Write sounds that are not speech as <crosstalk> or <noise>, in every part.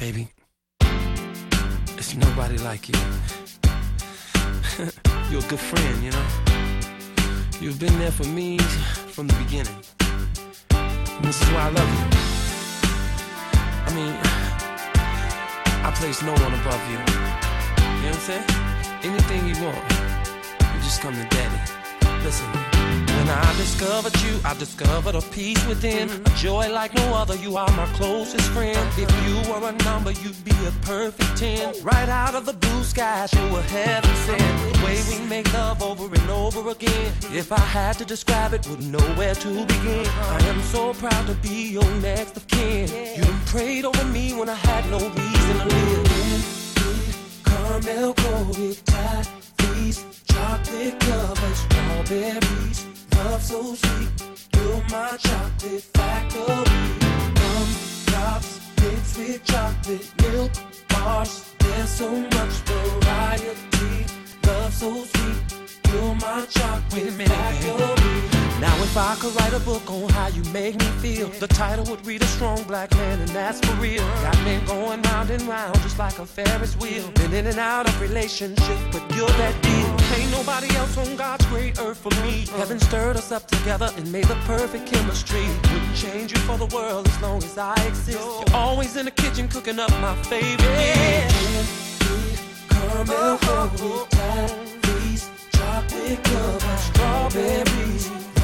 Baby, it's nobody like you. <laughs> You're a good friend, you know? You've been there for me from the beginning. And this is why I love you. I mean, I place no one above you. You know what I'm saying? Anything you want, you just come to daddy. Listen. I discovered you, I discovered a peace within. A joy like no other, you are my closest friend. If you were a number, you'd be a perfect 10. Right out of the blue skies, you were heaven sent. The way we make love over and over again. If I had to describe it, wouldn't know where to begin. I am so proud to be your next of kin. You prayed over me when I had no reason to live. Caramel coated toffees, chocolate covered strawberries love so sweet. You're my chocolate factory. Gum drops mixed with chocolate milk bars. There's so much variety. Love so sweet. You're my chocolate factory. Now if I could write a book on how you make me feel, the title would read a strong black man, and that's for real. Got me going round and round just like a Ferris wheel. Been in and out of relationships, but you're that deal. Ain't nobody else on God's great earth for me. Heaven stirred us up together and made the perfect chemistry. Wouldn't change you for the world as long as I exist. You're always in the kitchen cooking up my favorite dish. Caramel, chocolate covered strawberries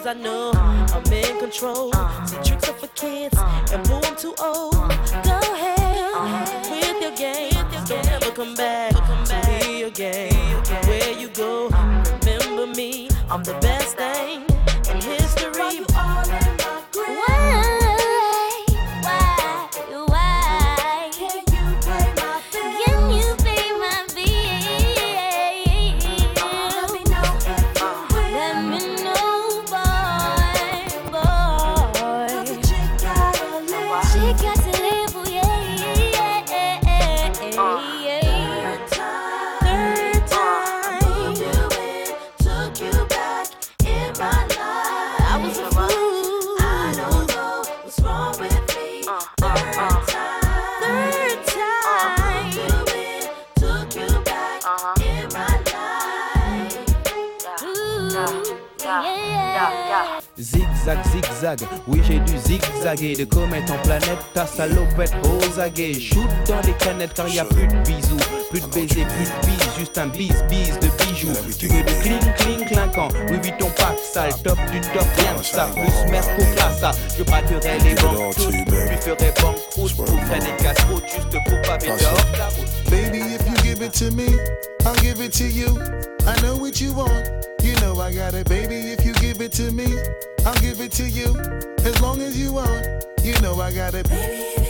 Cause I know I'm in control. See, tricks are for kids, and boo, I'm too old. Go ahead with your game. Don't ever come back to me again. Where you go, remember me. I'm the best thing Zigzag, zigzag, oui j'ai dû zigzaguer De comète en planète, ta salopette aux aguets Shoot dans les canettes car y a plus de bisous. Plus de baisers, plus de bises, juste un bis bis de bijoux. Tu veux du cling cling clinquant, oui oui ton pack sale. Top du top, rien que ça, plus merco classa. Je braquerai les banques tous, lui ferai banqueroute Pour faire des casse-routes juste pour la route. Baby, if you give it to me, I'll give it to you. I know what you want, you know I got it. Baby, if give it to me, I'll give it to you. As long as you want, you know I got it. Baby,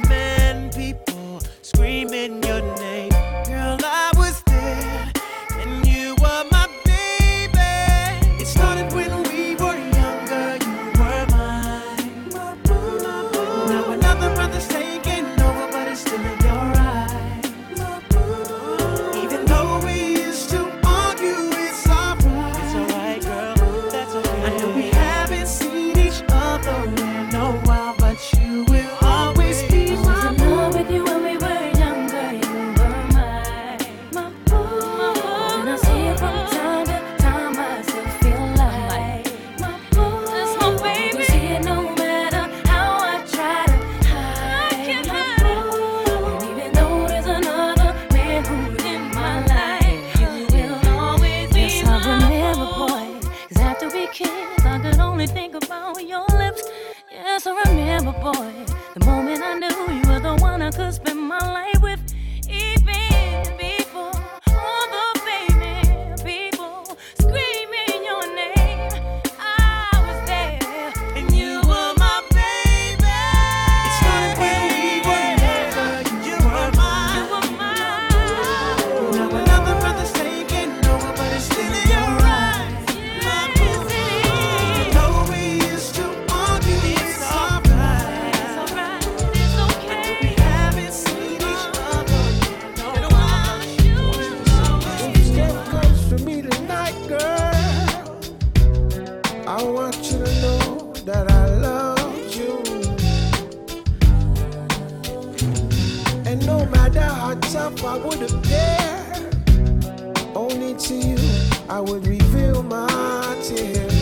tears.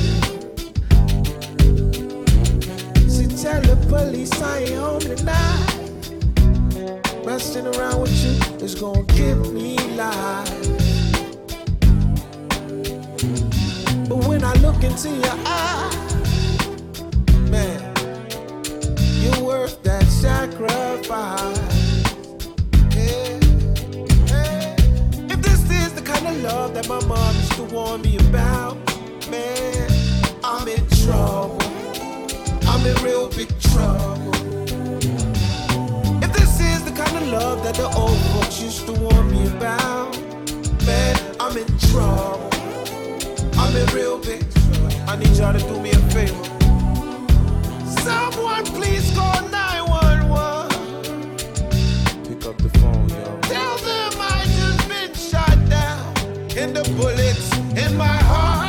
So tell the police I ain't home tonight. always gonna give me life. But when I look into your eyes, man, you're worth that sacrifice. That my mom used to warn me about, man, I'm in trouble. I'm in real big trouble. If this is the kind of love that the old folks used to warn me about, man, I'm in trouble. I'm in real big trouble. I need y'all to do me a favor. Someone please call 911. Pick up the phone, y'all. Bullets in my heart.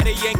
OG at a Yankee game.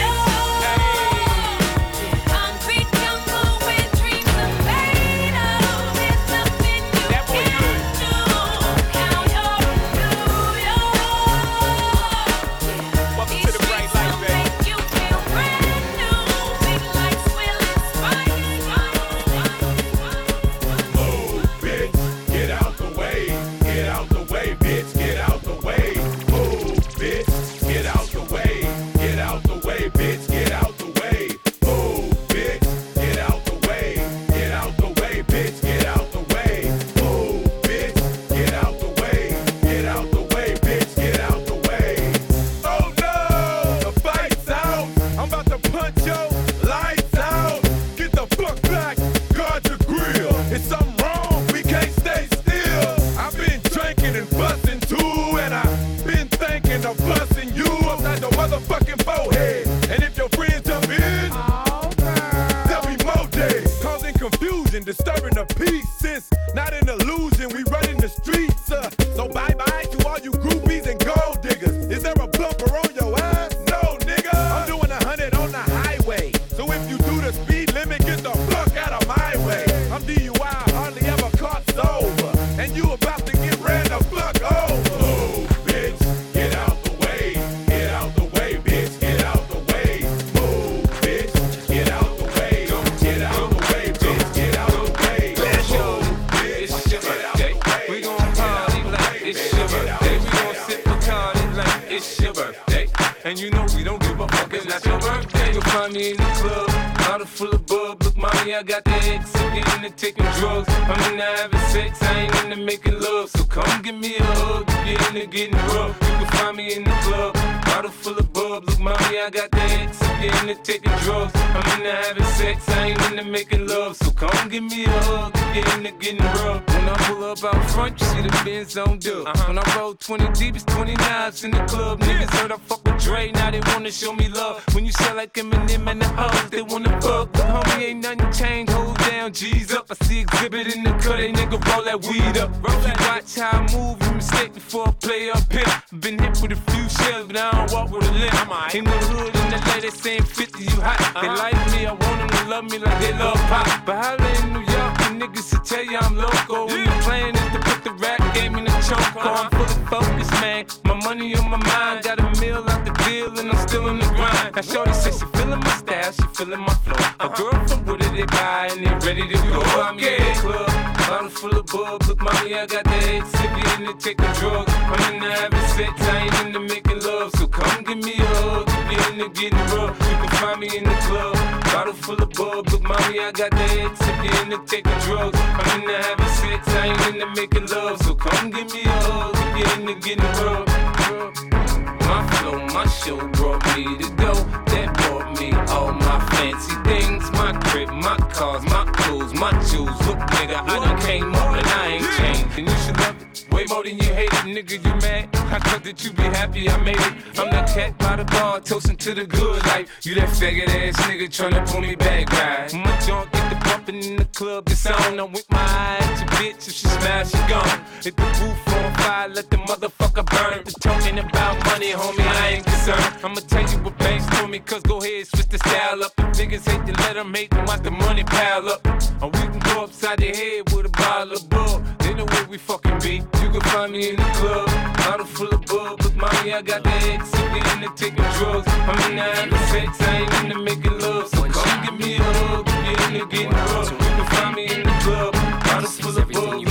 Benz on dub. When I roll 20 deep, it's 29s in the club. Niggas heard I fuck with Dre, now they wanna show me love. When you sell like Eminem and the hoes, they wanna fuck. But homie, ain't nothing changed, hold down, G's up. I see Xzibit in the cut, they nigga roll that weed up. Roll that watch how I move, you mistake before I play up here. Been hit with a few shells, but I don't walk with a limp. In the hood, in the lady saying 50, you hot. They uh-huh. like me, I want them to love me like they love pop. But holla in New York, the niggas to tell you I'm loco. When Now, Shorty says she feeling my style, she feeling my flow. A girl from Wooded, they buy, and they ready to go. I'm in the club, bottle full of bub. Look, mommy, I got the head sick, into taking drugs. I'm into having sex, I ain't into making love. So come give me a hug, if you're into getting rough. You can find me in the club, bottle full of bub. Look, mommy, I got the head sick, into taking drugs. I'm into having sex, I ain't into making love. Jewels. Look, nigga, I done came up and I ain't changed. And you should love it. Way more than you hate it, nigga, you mad? I thought that you be happy I made it. I'm that cat by the bar, toasting to the good life. You that faggot ass nigga tryna pull me back, right? My junk get the bumping in the club, it's on. I'm with my eye at your bitch, if she smash, she gone. Hit the roof on fire, let the motherfucker burn. The talking about money, homie, I ain't concerned. I'ma tell you what banks told me, cause go ahead, switch the style up. If niggas hate to let them hate them, watch the money pile up. Or we can go upside the head with a bottle of bull. They know where we fucking be. You can find me in the club, bottle full of bub. Look, mommy, I got the X, you into taking drugs. I'm into having sex, I ain't into making love. So come give me a hug, you into getting rough. You can find me in the club, bottle full of bub.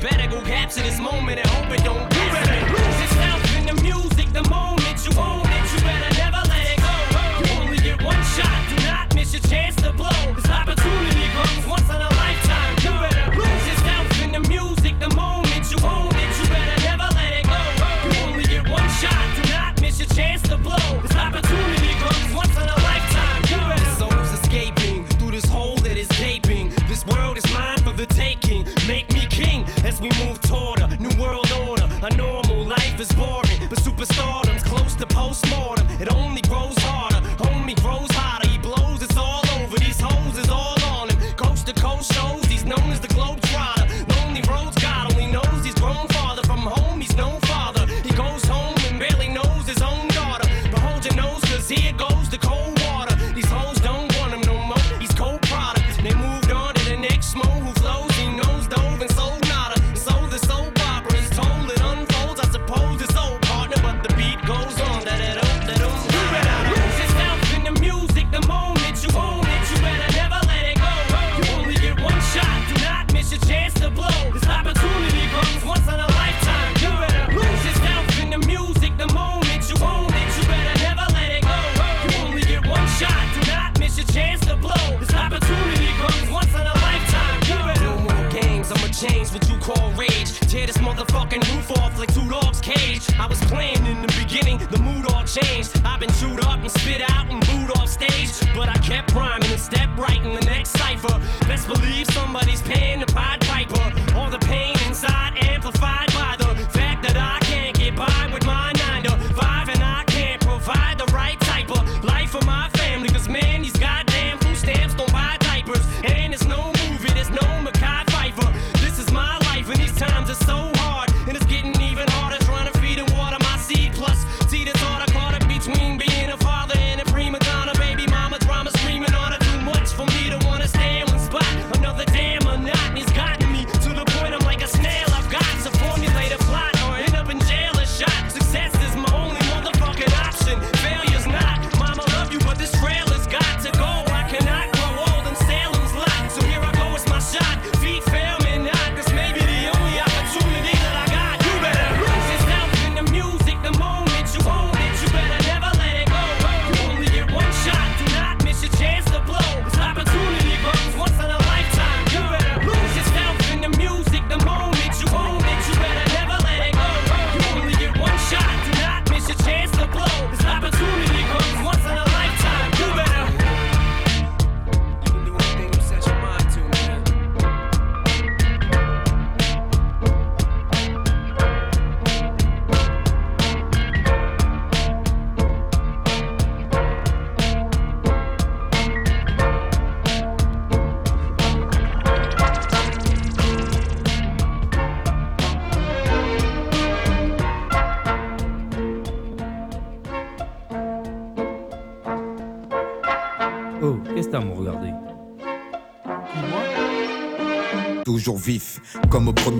better go capture this moment and hope it don't.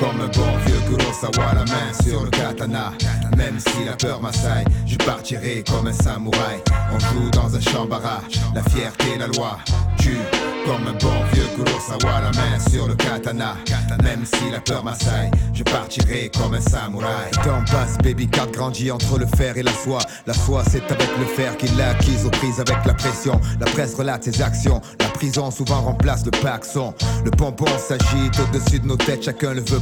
comme un bon vieux Kurosawa, la main sur le katana. Même si la peur m'assaille, je partirai comme un samouraï. On joue dans un champ barrage, la fierté, la loi. Tue comme un bon vieux Kurosawa, la main sur le katana. Même si la peur m'assaille, je partirai comme un samouraï. Temps passe, baby card grandit entre le fer et la soie. La soie, c'est avec le fer qu'il l'a acquise aux prises avec la pression. La presse relate ses actions. La prison souvent remplace le paxon. Le pompon s'agite au-dessus de nos têtes, chacun le veut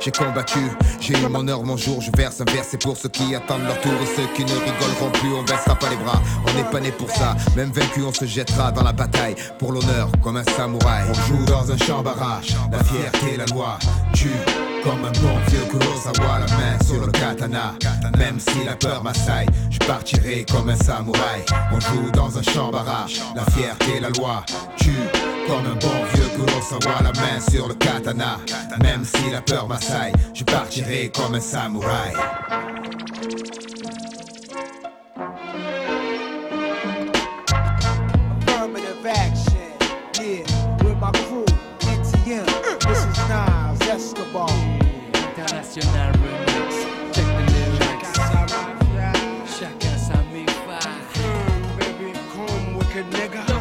J'ai combattu, j'ai eu mon heure, mon jour. Je verse un c'est pour ceux qui attendent leur tour et ceux qui ne rigoleront plus. On baissera pas les bras, on n'est pas né pour ça. Même vaincu, on se jettera dans la bataille pour l'honneur, comme un samouraï. On joue dans un champ barrage, la fierté, la loi. Tue comme un bon vieux Kurosawa, la main sur le katana. Même si la peur m'assaille, je partirai comme un samouraï. On joue dans un champ barrage, la fierté, la loi. Tue comme un bon vieux Kurosawa, la main sur le katana. Même si la peur m'assaille, je partirai comme un samouraï. Affirmative action, yeah, with my crew, NTM. This is Nas Escobar. International remix. Check the lyrics. Chacun sa mi-fa. Baby, come wicked nigga.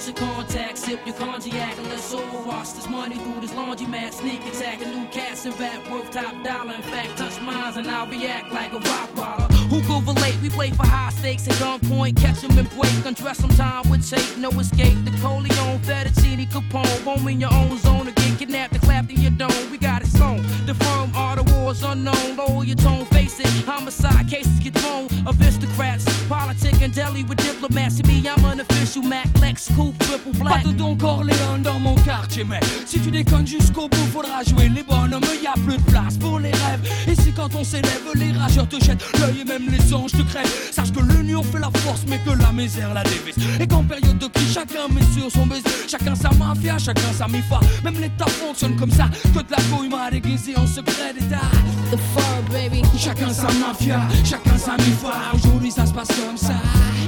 Catch your contact, sip your cognac, and let's all wash this money through this laundromat. Sneak attack, a new cast and rap worth top dollar. In fact, touch mines and I'll react like a rock baller. Who go relate? We play for high stakes at gunpoint, catch 'em and break, undress some time with tape, no escape. The Corleone, Fettuccine, Capone, home in your own zone again, kidnapped and clapped in your dome. We got it sewn. The firm are unknown? Your tone, face it. Homicide cases get. Aristocrats, and deli with diplomats. I'm an official Mac Lex Coupe triple Pas black. de Don Corleone dans mon quartier, mais si tu déconnes jusqu'au bout, faudra jouer les bonhommes. Y a plus de place pour les rêves. Et si quand on s'élève, les rageurs te jettent l'œil et même les anges te crèvent. Sache que l'union fait la force, mais que la misère la dévise. Et qu'en période de crise, chacun met sur son baiser. Chacun sa mafia, chacun sa mifa. Même l'État fonctionne comme ça. Que de la couille m'a déguisé en secret d'État. The fur, baby. Chacun sa mafia, chacun sa mifa. Aujourd'hui ça se passe comme ça.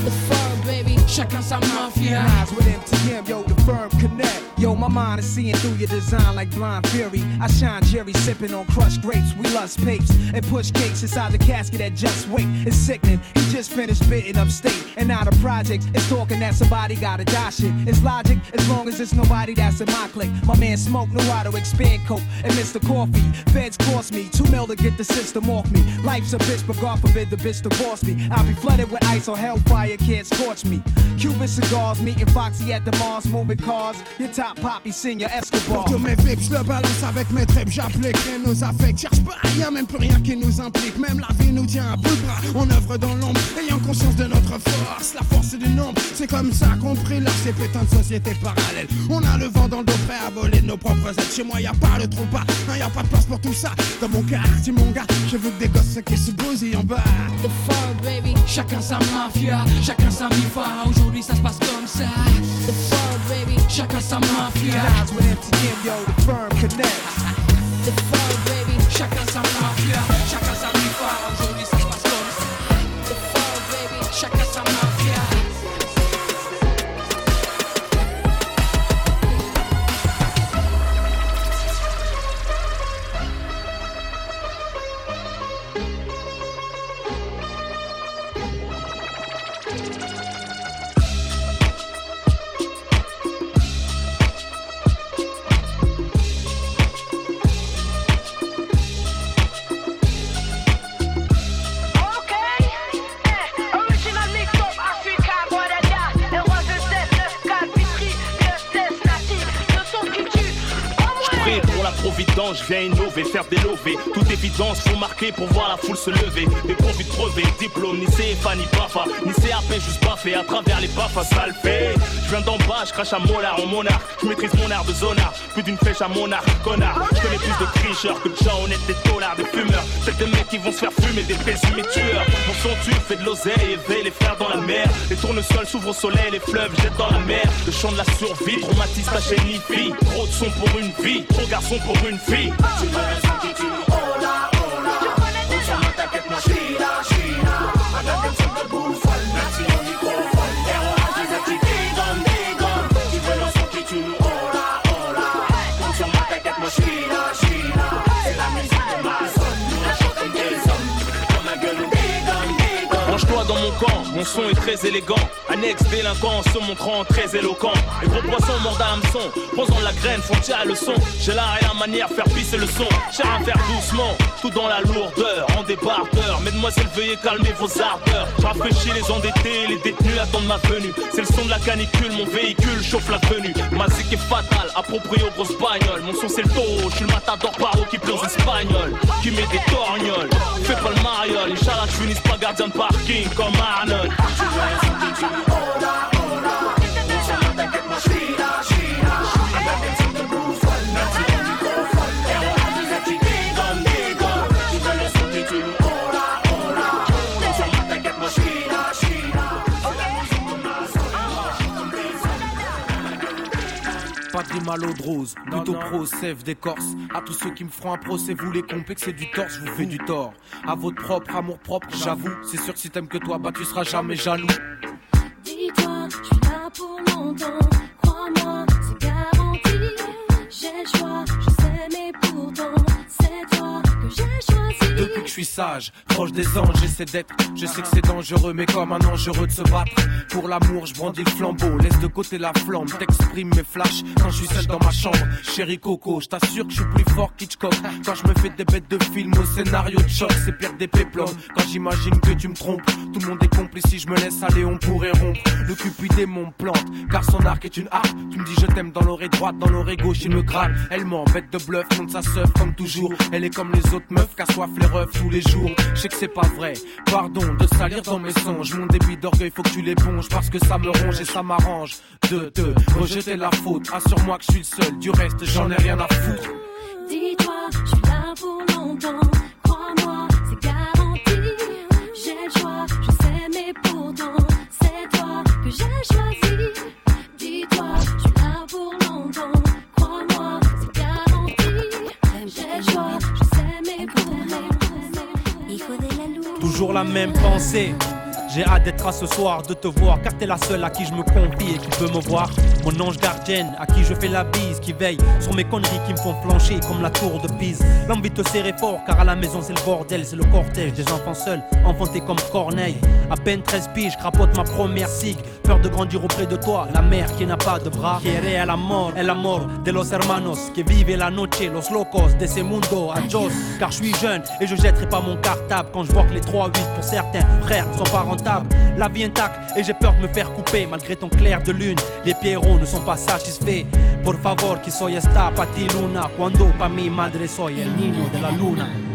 The fur, baby. Chacun sa mafia. Nas with NTM, yo, the firm connect. Yo, my mind is seeing through your design like blind fury. I shine Jerry sipping on crushed grapes. We lust papes and push cakes inside the casket that just wait. It's sickening. He just finished spitting upstate. And now the project is talking that somebody gotta die shit. It's logic as long as it's nobody that's in my clique. My man Smoke knew how to expand coke and Mr. Coffee. Feds cost me two mil to get the system off me. Life's a bitch, but God forbid the bitch divorce me. I'll be flooded with ice or hellfire can't scorch me. Cuban cigars, meeting Foxy at the Mars, moving cars. Your top pop, pop, il signe Escobar. Pour tous mes vips, le balance avec mes tripes, j'applique rien nous affecte. Cherche pas, a même plus rien qui nous implique. Même la vie nous tient à bout de bras. On œuvre dans l'ombre, ayant conscience de notre force. La force du nombre, c'est comme ça qu'on brille ces putains de sociétés parallèles. On a le vent dans le dos prêt à voler nos propres ailes. Chez moi, y a pas le trou pas, non, y a pas de place pour tout ça. Dans mon quartier, mon gars, je veux que des gosses qui se bousillent en bas. The fun, baby. Chacun sa mafia, chacun sa mifa. Aujourd'hui ça se passe comme ça. The fun, baby. Chacun sa mafia. That's MTN, yo, the firm connects. The fun, baby. Chacun sa mafia, chacun je viens innover, faire des lovés. Toute évidence, faut marquer pour voir la foule se lever. Des profits crevés, diplôme, ni CFA, ni BAFA, ni CAP, juste baffé à travers les BAFA, ça. Je viens d'en bas, je crache à molar en monarque. Je maîtrise mon art de zonard, plus d'une flèche à monarque, connard. Je connais plus de tricheurs que de gens honnêtes, des dollars, des fumeurs. C'est des mecs qui vont se faire fumer, des pessimistes tueurs. Mon son tue, fait de l'oseille, éveille les frères dans la mer. Les tournesols s'ouvrent au soleil, les fleuves jettent dans la mer. Le chant de la survie, traumatise ta chaîne. Trop de son pour une vie, trop garçon pour une fille. Hola, hola. On s'en bat, t'inquiète, moi, mon son est très élégant. Annexe délinquant se montrant très éloquent. Les gros poissons mordent à l'hameçon, posant la graine, font tirer le son. J'ai l'art et la manière, faire pisser le son. Cher à faire doucement, tout dans la lourdeur, en débardeur. Mesdemoiselles, veuillez calmer vos ardeurs. Rafraîchis les endettés, les détenus attendent ma venue. C'est le son de la canicule, mon véhicule chauffe la tenue. Ma zik est fatale, approprié aux grosses bagnoles. Mon son c'est le taureau, je suis le matador paro qui pleure aux espagnols. Qui met des torgnoles, fais pas le mariole. Inch'Allah, je finisse pas gardien de parking comme Arnold. Czuję, że ty ci ora, ora Muszę tak jak Pas des malauds de rose, plutôt pro, sève des corses. À tous ceux qui me feront un procès, vous les complexez du torse, je vous fais du tort. À votre propre amour propre, j'avoue. C'est sûr que si t'aimes que toi, bah tu seras jamais jaloux. Dis-toi, je suis là pour longtemps. Crois-moi, c'est garanti. J'ai le choix, je sais, mais pourtant, c'est toi que j'ai choisi. Depuis que je suis sage, proche des anges, j'essaie d'être. Je sais que c'est dangereux, mais comme un dangereux de se battre. Pour l'amour, je brandis le flambeau, laisse de côté la flamme. T'exprimes mes flashs quand je suis seul dans ma chambre. Chérie Coco, je t'assure que je suis plus fort qu'Hitchcock. Quand je me fais des bêtes de film au scénario de choc, c'est pire des péplums. Quand j'imagine que tu me trompes, tout le monde est complice. Si je me laisse aller, on pourrait rompre. Le cupidé mon plante, car son arc est une harpe. Tu me dis je t'aime dans l'oreille droite, dans l'oreille gauche, il me gratte. Elle m'en bête de bluff, contre sa seuf comme toujours. Elle est comme les autres meufs, qu'assoif les tous les jours. Je sais que c'est pas vrai, pardon de salir dans mes songes. Mon débit d'orgueil, faut que tu l'éponges parce que ça me ronge et ça m'arrange. De te rejeter la faute, assure-moi que je suis le seul. Du reste, j'en ai rien à foutre. Dis-toi, je suis là pour longtemps. Crois-moi, c'est garanti. J'ai le choix, je sais, mais pourtant, c'est toi que j'ai choisi. Dis-toi, je suis là pour longtemps. Crois-moi, c'est garanti. J'ai le choix, Toujours la même pensée. J'ai hâte d'être à ce soir, de te voir, car t'es la seule à qui je me confie et qui peut me voir. Mon ange gardienne, à qui je fais la bise, qui veille sur mes conneries qui me font flancher comme la tour de Pise. L'envie te serrer fort, car à la maison c'est le bordel, c'est le cortège des enfants seuls, enfantés comme Corneille. À peine 13 piges, crapote ma première cig. Peur de grandir auprès de toi, la mère qui n'a pas de bras. Quiere el amor, el amor de los hermanos que vive la noche, los locos de ese mundo, adios. Car je suis jeune et je jetterai pas mon cartable quand je vois que les 3-8 pour certains frères sont pas La vie intacte et j'ai peur de me faire couper malgré ton clair de lune. Les pierrots ne sont pas satisfaits. Por favor, que soy esta pa ti luna. Cuando pa mi madre soy el niño de la luna.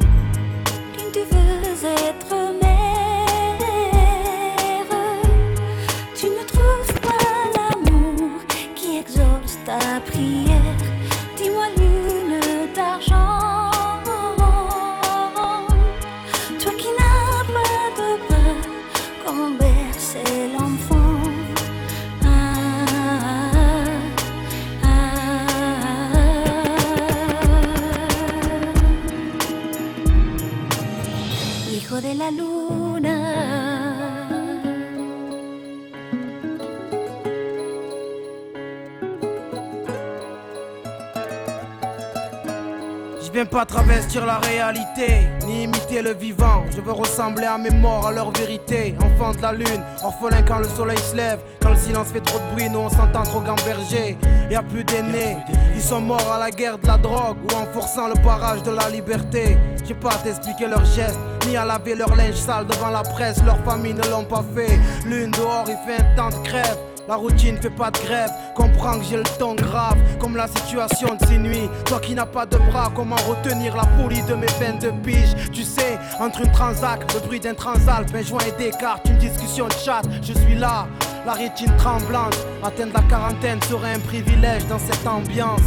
Travestir la réalité, ni imiter le vivant. Je veux ressembler à mes morts, à leur vérité. Enfant de la lune, orphelin quand le soleil se lève. Quand le silence fait trop de bruit, nous on s'entend trop gamberger. Y a plus d'aînés, ils sont morts à la guerre de la drogue ou en forçant le barrage de la liberté. J'ai pas à t'expliquer leurs gestes, ni à laver leur linge sale devant la presse. Leurs familles ne l'ont pas fait. Lune dehors, il fait un temps de crève. La routine fait pas de grève, comprends que j'ai le ton grave, comme la situation de ces nuits. Toi qui n'as pas de bras, comment retenir la folie de mes peines de pige? Tu sais, entre une transac, le bruit d'un transalp, un joint et des cartes, une discussion de chat, je suis là, la rétine tremblante. Atteindre la quarantaine serait un privilège dans cette ambiance.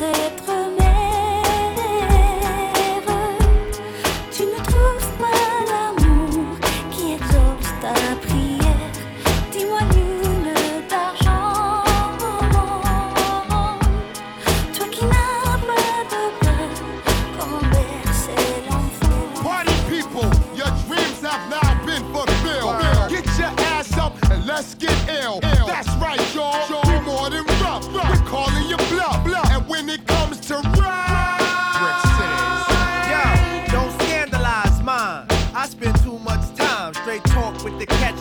Être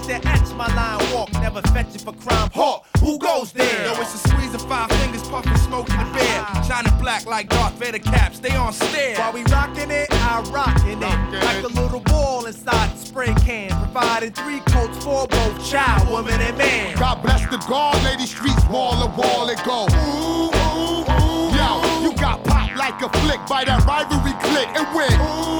that etch my line walk. Never fetch it for crime. Hawk, who goes there? Yo, it's a squeeze of five fingers, puffing smoke in the beer. Shining black like Darth Vader caps, they on stare. While we rockin' it, I rockin' it. Like a little ball inside the spray can. Providing three coats for both child, woman, and man. God bless the guard, lady streets wall to wall it go. Ooh, ooh, ooh. Yo, you got popped like a flick by that rivalry click and win. Ooh,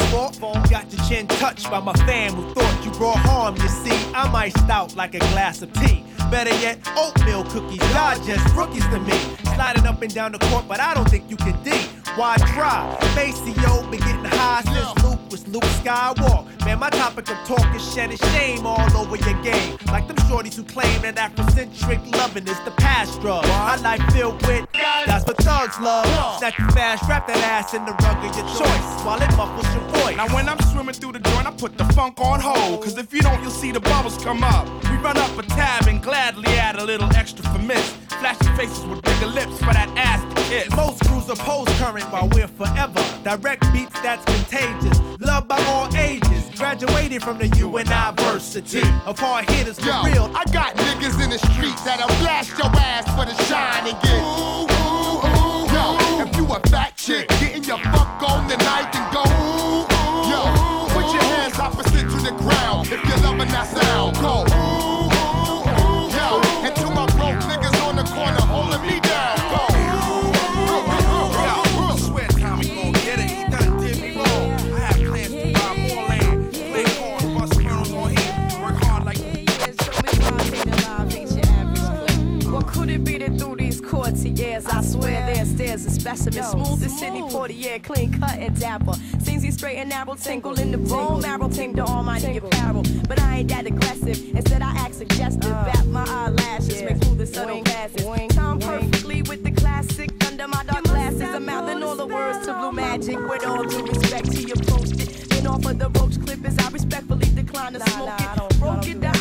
on. Got your chin touched by my fam who thought you brought harm. You see, I'm iced out like a glass of tea. Better yet, oatmeal cookies. Y'all just rookies to me. Sliding up and down the court, but I don't think you can D. Why try? Maceo been getting high since Luke was Luke Skywalker. Man, my topic of talk is shedding shame all over your game. Like them shorties who claim that Afrocentric loving is the past drug. My life filled with that's what thugs love. Snatch you fast, wrap that ass in the rug of your choice while it muffles your voice. Now when I'm swimming through the joint, I put the funk on hold. Cause if you don't, you'll see the bubbles come up. We run up a tab and gladly add a little extra for miss. Flashing faces with bigger lips for that ass to kiss. Most crews oppose current while we're forever. Direct beats that's contagious. Loved by all ages. Graduated from the university of hard hitters for Yo, real. I got niggas in the streets that'll blast your ass for the shine and get ooh, ooh, ooh. Yo, if you a fat chick, getting your fuck on tonight and go ooh, ooh. Yo, put your hands opposite to the ground if you're loving that sound. Go 40 years. I swear there's there's a specimen. Smooth as Sidney Poitier, clean cut and dapper. Seems he's straight and narrow, tingle in the bone marrow, tingle to almighty apparel. But I ain't that aggressive. Instead, I act suggestive. Bat my eyelashes, yeah. make through the subtle passes. Time perfectly with the classic under my dark glasses. I'm mouthing all the words to blue magic. With all due respect to your post it. Then of the roach clippers. I respectfully decline to smoke it. Broke it down.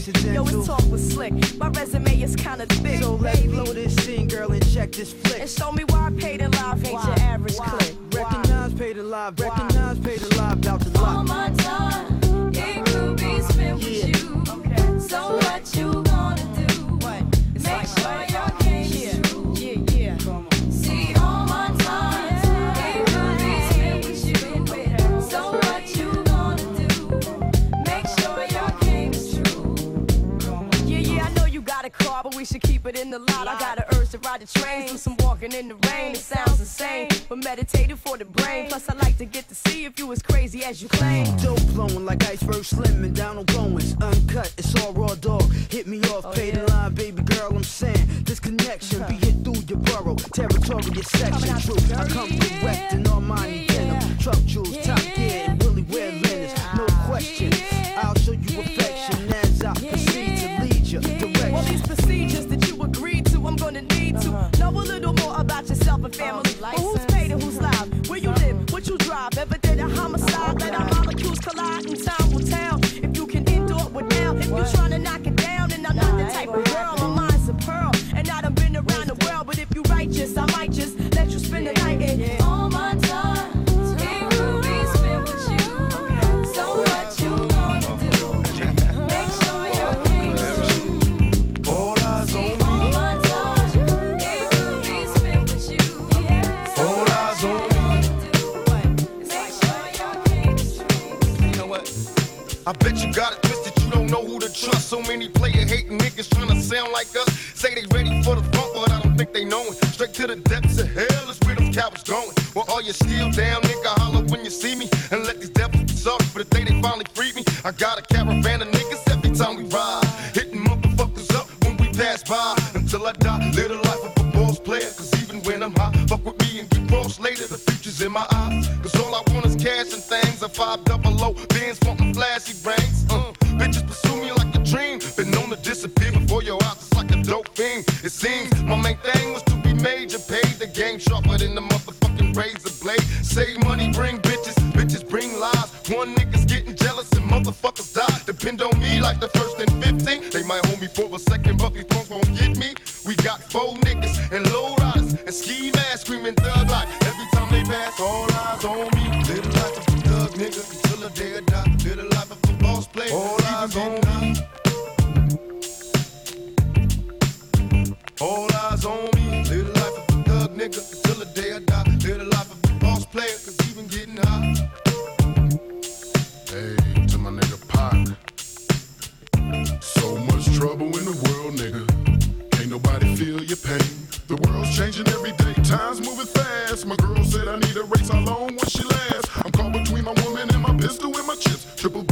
Accidental. Yo, his talk was slick. My resume is kinda thick. So let's blow this scene, girl, and check this flick. And show me why I paid in live ain't your average clip. Recognize, paid recognize, paid we should keep it in the lot. I got an urge to ride the train. Do some walking in the rain. It sounds insane, but meditated for the brain. Plus, I like to get to see if you as crazy as you claim. Dope blowing like iceberg slimming down on goings. Uncut, it's all raw dog. Hit me off, oh, pay yeah. the line, baby girl. I'm saying this connection be hit through your borough. Territory, your section. True, I come correct in all mine yeah. venom. Truck jewels, yeah. top yourself family. But who's paid and who's live? Where you live? What you drive? Ever did a homicide? Let our molecules collide and time will tell. If you can endure it with now, if you trying to knock it down, and I'm not the type of girl. My mind's a pearl, and I done been around the world. But if you're righteous, I might just Triple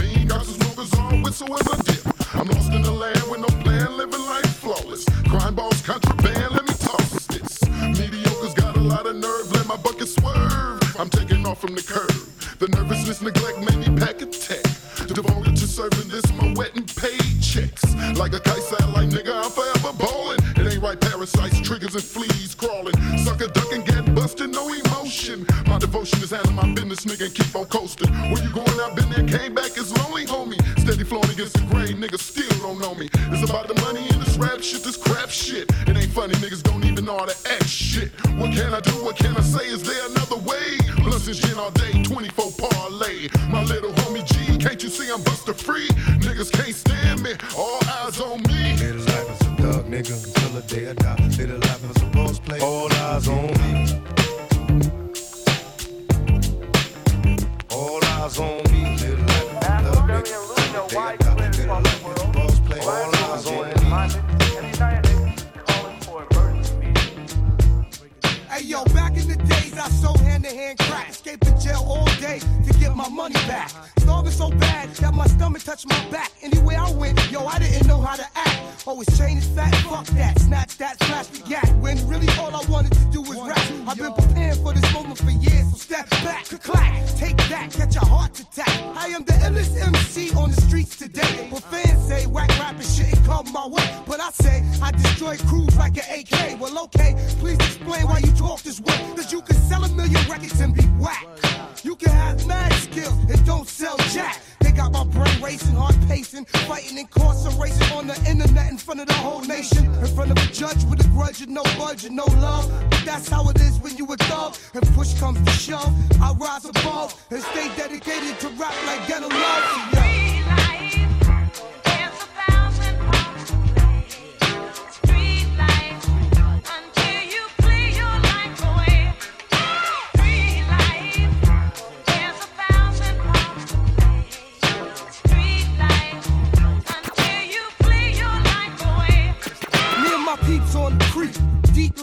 you no love. But that's how it is when you a thug. And push comes to shove, I rise above and stay dedicated to rap like ghetto love. Yeah.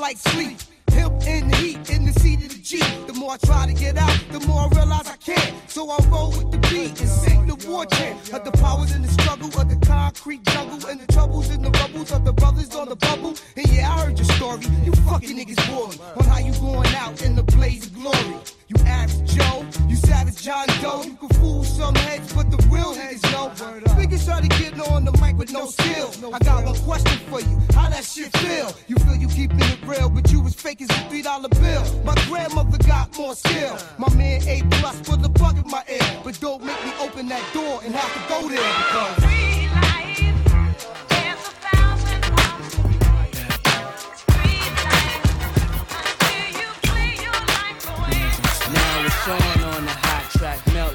In the heat, in the seat of the Jeep. The more I try to get out, the more I realize I can't. So I roll with the beat and sing the war chant of the powers in the struggle of the concrete jungle and the troubles in the rubbles of the brothers on the bubble. And yeah, I heard your story. You fucking niggas boring on how you going out in the blaze of glory. You average Joe, you savage John Doe. You can fool some heads, but the real heads know. Niggas started getting on the mic with no skill. I got one question for you. How that shit? Feel you keeping it real, but you was fake as a three dollar bill. My grandmother got more skill. My man A plus put the bug in my ear, but don't make me open that door and have to go there because.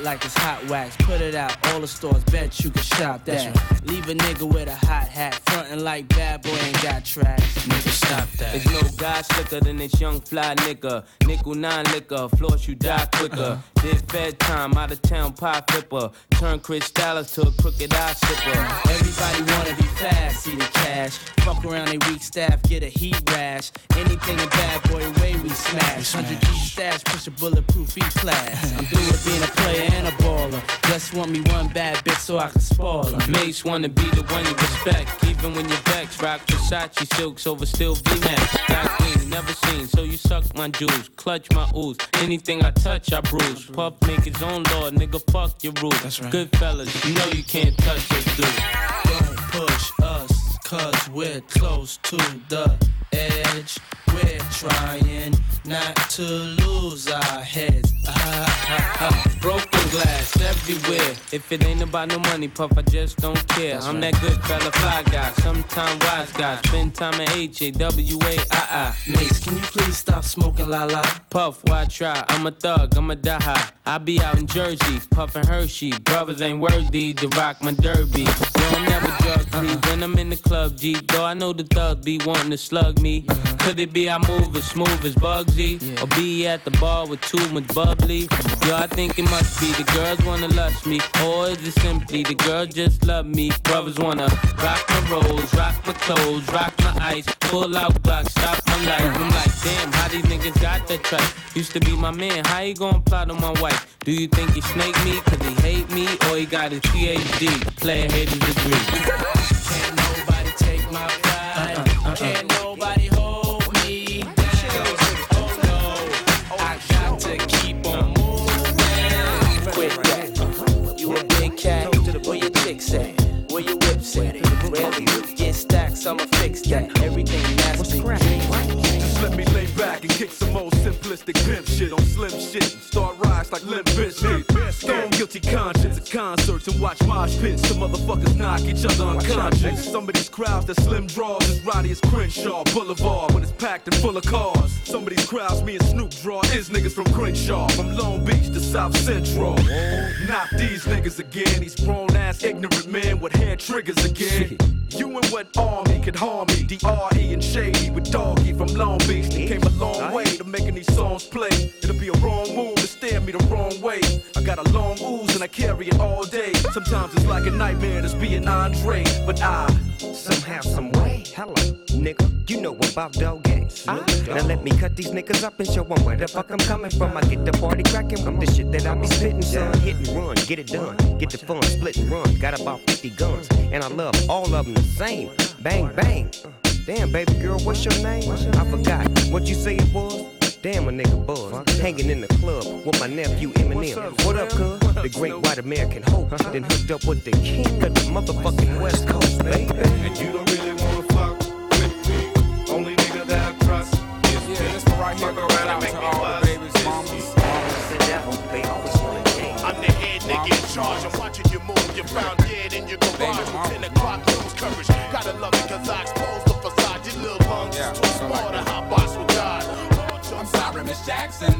Track, like it's hot wax. Put it out, all the stores, bet you can shop that. Leave a nigga with a hot hat, frontin' like bad boy ain't got tracks. Nigga, stop that. There's no guy slicker than this young fly nigga. Nickel nine liquor, floss you die quicker. Uh-huh. Did fed time, out of town pie flipper. Turn Cristal to a crooked eye sipper. Everybody wanna be fast, see the cash. Fuck around they weak staff, get a heat rash. Anything a bad boy way we smash. 100 G stash, push a bulletproof E class. I'm through with being a player and a baller. Just want me one bad bitch so I can spoil her. Mase wanna be the one you respect, even when you're vexed. Rock Versace silks over still V-neck. Got clean, never seen, so you suck my jewels, clutch my ooze. Anything I touch, I bruise. Puff make his own law, nigga. Fuck your rules. Good fellas, you know you can't touch this dude. Don't push us, cause we're close to the edge. We're trying not to lose our heads. Ah, ah, ah. Broken glass everywhere. If it ain't about no money, puff, I just don't care. I'm that good fella, fly guy, sometime wise guy. Spend time at H A W A I I. Mase, can you please stop smoking la la? Puff, why try? I'm a thug, I'm a die. I be out in Jersey, puffin' Hershey. Brothers ain't worthy to rock my derby. Yo, I'm never drug free when I'm in the club, G. Though I know the thugs be wanting to slug me. Could it be I move as smooth as Bugsy? Or be at the bar with too much bubbly? Yo, I think it must be the girls wanna lust me. Or is it simply the girls just love me? Brothers wanna rock my rolls, rock my clothes, rock my ice. Pull out block, stop my life. I'm like, damn, how these niggas got that track? Used to be my man, how he gon' plot on my wife? Do you think he snake me cause he hate me? Or he got his PhD, player hating degree? <laughs> get I'ma fix that. Everything nasty. Just let me lay back and kick some old simplistic pimp shit on slim shit and start rise like Limp Bizkit. Stone guilty conscience at concerts and watch mosh pits. Some motherfuckers knock each other unconscious. Some of these crowds that slim draws as rowdy as Crenshaw Boulevard when it's packed and full of cars. Some of these crowds me and Snoop draw is niggas from Crenshaw, from Long Beach to South Central. Not these niggas again, these grown ass ignorant men with hair triggers again. You and what army could harm me? D.R.E. and Shady with Doggy from Long Beach. They came a long way to making these songs play. It'll be a wrong move to stare me the wrong way. I got a long ooze and I carry it all day. Sometimes it's like a nightmare just being Andre, but I Somehow, some way, hello, nigga. You know about dog games. Ah. Now let me cut these niggas up and show show 'em where the fuck I'm coming from. I get the party cracking with the shit that I be spitting, son. Hit and run, get it done. Get the fun, split and run. Got about 50 guns, and I love all of them the same. Bang, bang. Damn, baby girl, what's your name? I forgot what you say it was. Damn, a nigga buzz. Hanging in the club with my nephew Eminem. What up, cuz? The great white American hope. Uh-huh. Then hooked up with the king of the motherfucking West Coast, baby. And you don't really wanna fuck with me. Only nigga that I trust is me. this one right here Fuck goes around out and make to me all the bust. babies, This mamas, is- I'm the head nigga in charge. I'm watching you move. You're found dead in your garage. With 10 o'clock news coverage. Gotta love it cause I Jackson.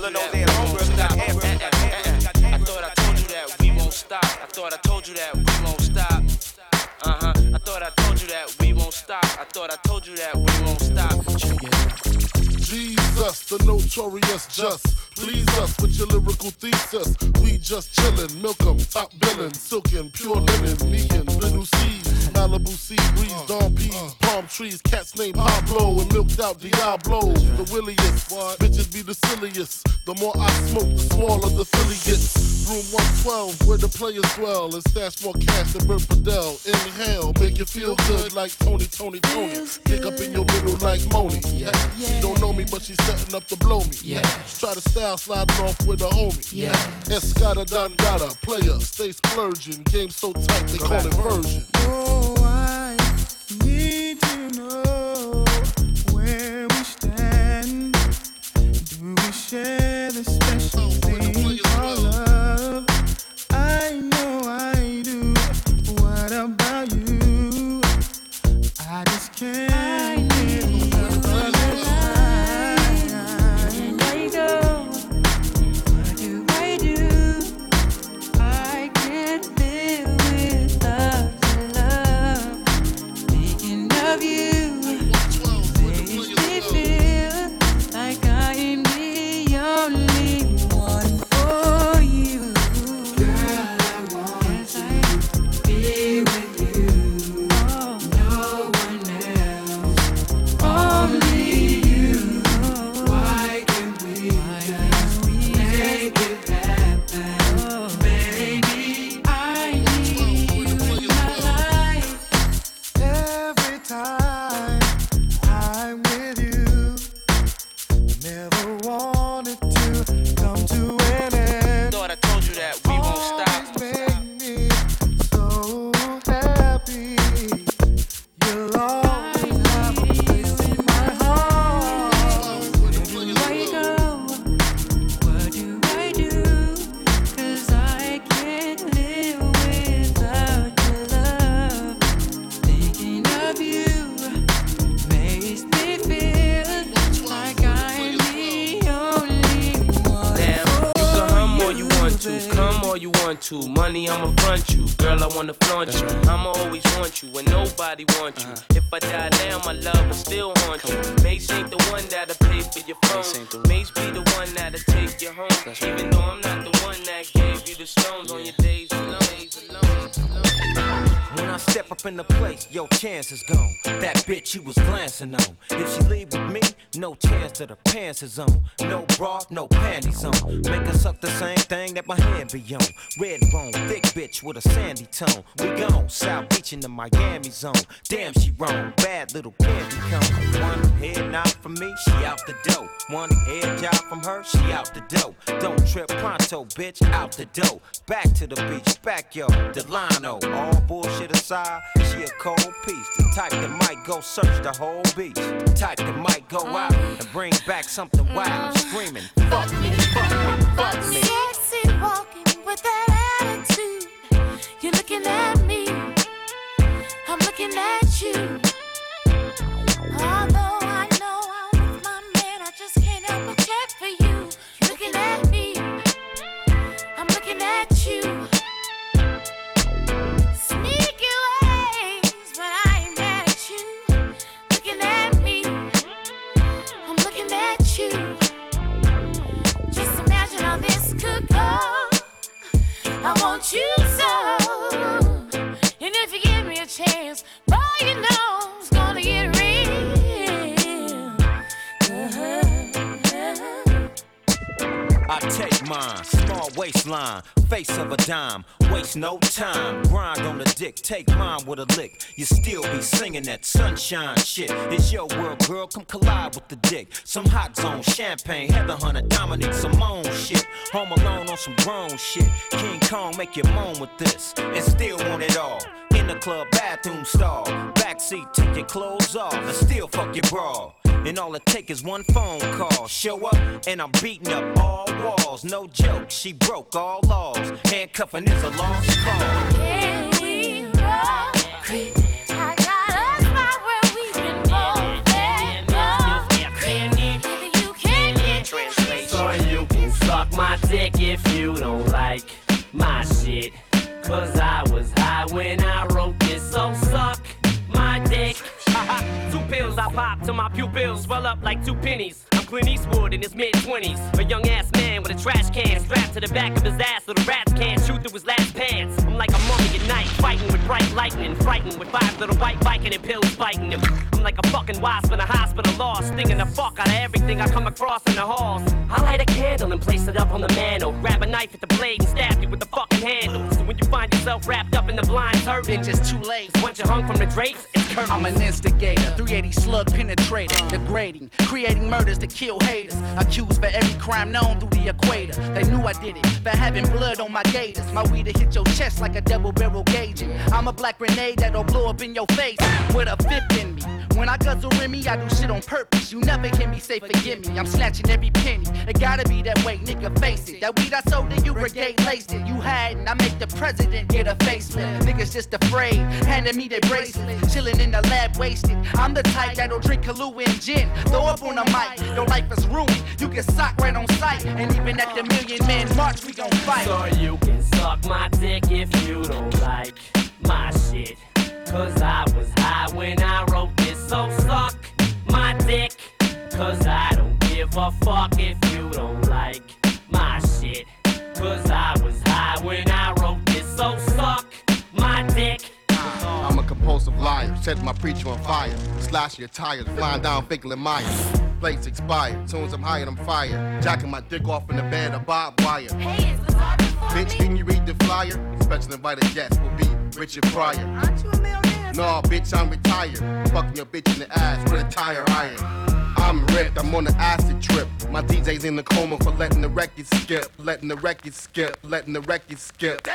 Speak. You look over there. Homegirl I thought I told you that we won't stop. I thought I told you that we won't stop. Uh huh. I thought I told you that we won't stop. I thought I told you that we won't stop. Jesus, the notorious just. Please us with your lyrical thesis. We just chillin', milk milk 'em, top billin', silkin', pure linen, me and little C. Malibu sea breeze, dawn peas, palm trees, cats named Pablo and milked out Diablo. The williest, bitches be the silliest. The more I smoke, the smaller the Philly gets. Room 112, where the players dwell, and stash more cash than Bert Fidel. Inhale, make you feel good like Tony, Tony, Tony. Dig up in your middle like Moni. Yeah. She don't know me, but she's setting up to blow me. Yeah. Try to style sliding off with a homie. Yeah. Escada Don Gata, player, stay splurging. Game so tight, they call it version. Oh, I I know I do. What about you? I just can't get is on. No bra, no panties on. Make her suck the same thing that my hand be on. Red bone, thick bitch with a sandy tone. We gone, South Beach in the Miami zone. Damn, she wrong, bad little candy cone. One head nod from me, she out the her, she out the dough. Don't trip pronto, bitch, out the dough. Back to the beach, backyard, Delano. All bullshit aside, she a cold piece. The type that might go search the whole beach. The type that might go out and bring back something wild. Screaming, fuck me, fuck me, fuck me. Sexy walking with that attitude. You're looking at me. I'm looking at you. Although dick. Some hot zone, champagne, Heather Hunter, Dominique Simone shit. Home alone on some grown shit. King Kong make you moan with this, and still want it all. In the club bathroom stall, backseat, take your clothes off, and still fuck your bra. And all it take is one phone call. Show up, and I'm beating up all walls. No joke, she broke all laws. Handcuffing is a lost cause. Can we roll? I dick if you don't like my shit. Cause I was high when I wrote pills I pop till my pupils swell up like two pennies. I'm Clint Eastwood in his mid 20s. A young ass man with a trash can strapped to the back of his ass so the rats can't shoot through his last pants. I'm like a mummy at night, fighting with bright lightning, frightened with five little white biking and pills biting him. I'm like a fucking wasp in a hospital lost, stinging the fuck out of everything I come across in the halls. I light a candle and place it up on the mantle. Grab a knife at the blade and stab you with the fucking handle. So when you find yourself wrapped up in the blind turban, just too late. once you're hung from the drapes, I'm an instigator, 380 slug penetrator, degrading, creating murders to kill haters. Accused for every crime known through the equator. They knew I did it for having blood on my gators. My weed hit your chest like a double barrel gauging. I'm a black grenade that'll blow up in your face with a fifth in me. When I guzzle in me, I do shit on purpose. You never hear me say forgive me. I'm snatching every penny. It gotta be that way, nigga, face it. That weed I sold to you, brigade laced it. You hadn't, I make the president get a facelift. Niggas just afraid, handing me their bracelet. Chilling in the lab, wasted. I'm the type that'll drink Kahlua and gin. Throw up on the mic, your life is ruined. You can sock right on sight. And even at the million man march, we gon' fight. So you can suck my dick if you don't like my shit. Cause I was high when I wrote this, so suck my dick. Cause I don't give a fuck if you don't like my shit. Cause I was high when I wrote this, so suck. I'm a compulsive liar, set my preacher on fire. Slash your tires, flying down Fenkell and Meyers. Plates expired, as I'm high and I'm fire. Jacking my dick off in the bed of barbed wire. Hey, Bitch, can you read the flyer? Special invited guest will be Richard Pryor. Aren't you a millionaire? No, bitch, I'm retired. Fucking your bitch in the ass with a tire iron. I'm ripped, I'm on an acid trip. My DJ's in the coma for letting the record skip, letting the record skip, letting the record skip.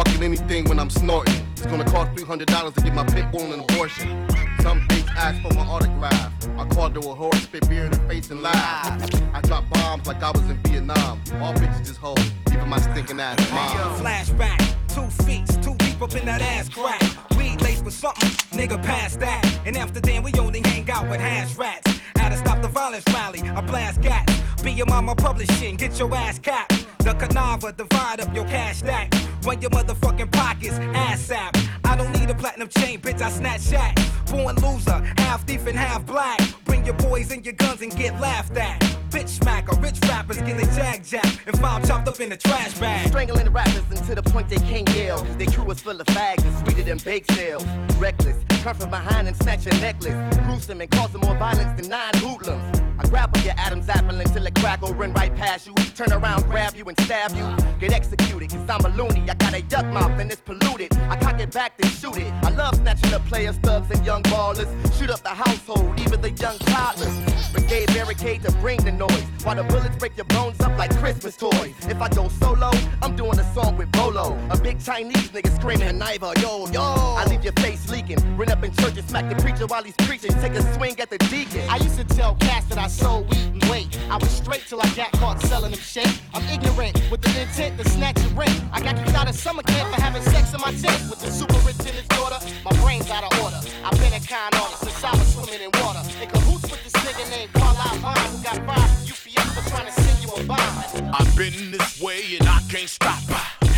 Fucking anything when I'm snorting. It's gonna cost $300 to get my pit bull an abortion. Some bitch asked for my autograph. I called her a whore, spit beer in her face and laughed. I dropped bombs like I was in Vietnam. All bitches just hoes, even my stinking ass mom. Flashback, two feet, two deep up in that ass crack. Weed laced with something, nigga past that. In Amsterdam, we only hang out with hash rats. Had to stop the violence rally, I blast gats. Be your mama publishing, get your ass capped. The Canava, divide up your cash stack. Run your motherfucking pockets, ass sap. I don't need a platinum chain, bitch, I snatch shack. Born loser, half thief and half black. Bring your boys and your guns and get laughed at. bitch smack, or rich rappers get their jag jacked and five chopped up in a trash bag. Strangling the rappers until the point they can't yell. Cause their crew is full of fags and sweeter than bake sales. Reckless, come from behind and snatch your necklace. Gruesome and causing more violence than nine hoodlums. I grab on your Adam's apple until it crackle, run right past you. Turn around, grab you and stab you. Get executed, cause I'm a loony. I got a duck mouth and it's polluted. I cock it back, then shoot it. I love snatching up players, thugs, and young ballers. Shoot up the household, even the young toddlers. Brigade barricade to bring the noise. While the bullets break your bones up like Christmas toys. If I go solo, I'm doing a song with Bolo. A big Chinese nigga screaming, Niva, yo, yo. I leave your face leaking. Run up in church and smack the preacher while he's preaching. Take a swing at the deacon. I used to tell cats that I weed and weight. I was straight till I got caught selling them shit. I'm ignorant with the intent to snatch a rent. I got kicked out of summer camp for having sex in my tent with the superintendent's daughter. My brain's out of order. I've been a kind artist since I was swimming in water. In cahoots with this nigga named Carlisle Vine who got fired UPS for trying to send you a bomb. I've been this way and I can't stop.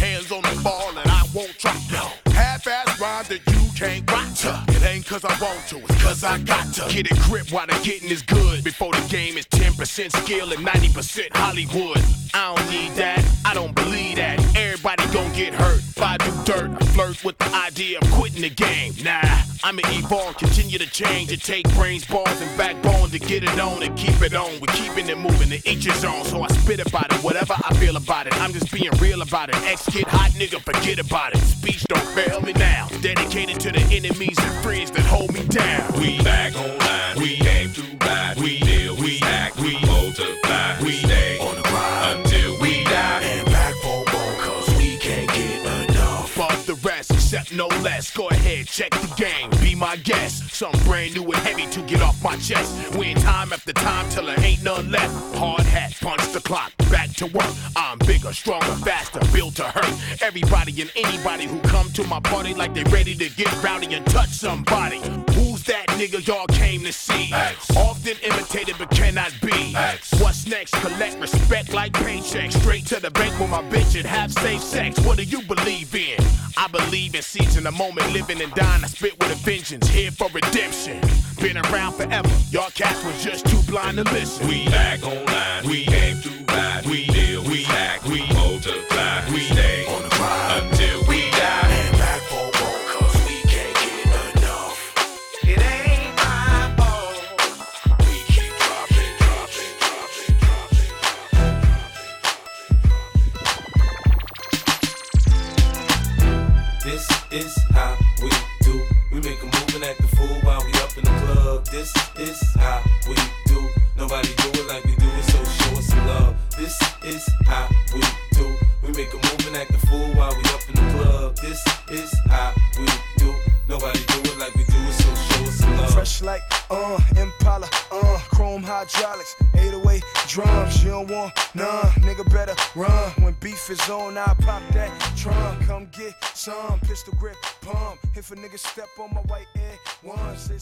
Hands on the ball and I won't drop. No. Half-ass rhyme that you can't to. It ain't cause I want to, it's cause I got to. Get a grip while the getting is good. Before the game is 10% skill and 90% Hollywood. I don't need that, I don't believe that. Everybody gon' get hurt. If I do dirt, I flirt with the idea of quitting the game. Nah, I'ma evolve, continue to change. and take brains, balls, and backbone to get it on and keep it on. We're keeping it moving, the inch is on. So I spit about it, whatever I feel about it. I'm just being real about it. Ex kid, hot nigga, forget about it. Speech don't fail me now. Dedicated to the enemies and friends that hold me down. We back online. We came to ride. We deal. We act. We multiply. We stay on the grind until we die. And back for more, cause we can't get enough. Fuck the rest, except no less. Go ahead, check the game, be my guest. Something brand new and heavy to get off my chest. Win time after time till there ain't none left. Hard hat, punch the clock, back to work. I'm bigger, stronger, faster, built to hurt. Everybody and anybody who come to my party like they ready to get rowdy and touch somebody. Who's that nigga y'all came to see? Often imitated but cannot be. What's next? Collect respect like paychecks. Straight to the bank with my bitch and have safe sex. What do you believe in? I believe in seizing the moment, living and dying. I spit with a vengeance, here for redemption. Been around forever. Y'all cats was just too blind to listen. We back online. We came to We deal. We act. We multiply. We stay how we do. We make a move and act the fool while we up in the club. This is how we do. Nobody do it like we do so show us some love. Fresh like, uh, Impala, uh, chrome hydraulics, 808 drums. You don't want none, nigga better run. When beef is on, I pop that trunk. Come get some pistol grip pump. If a nigga step on my white air, says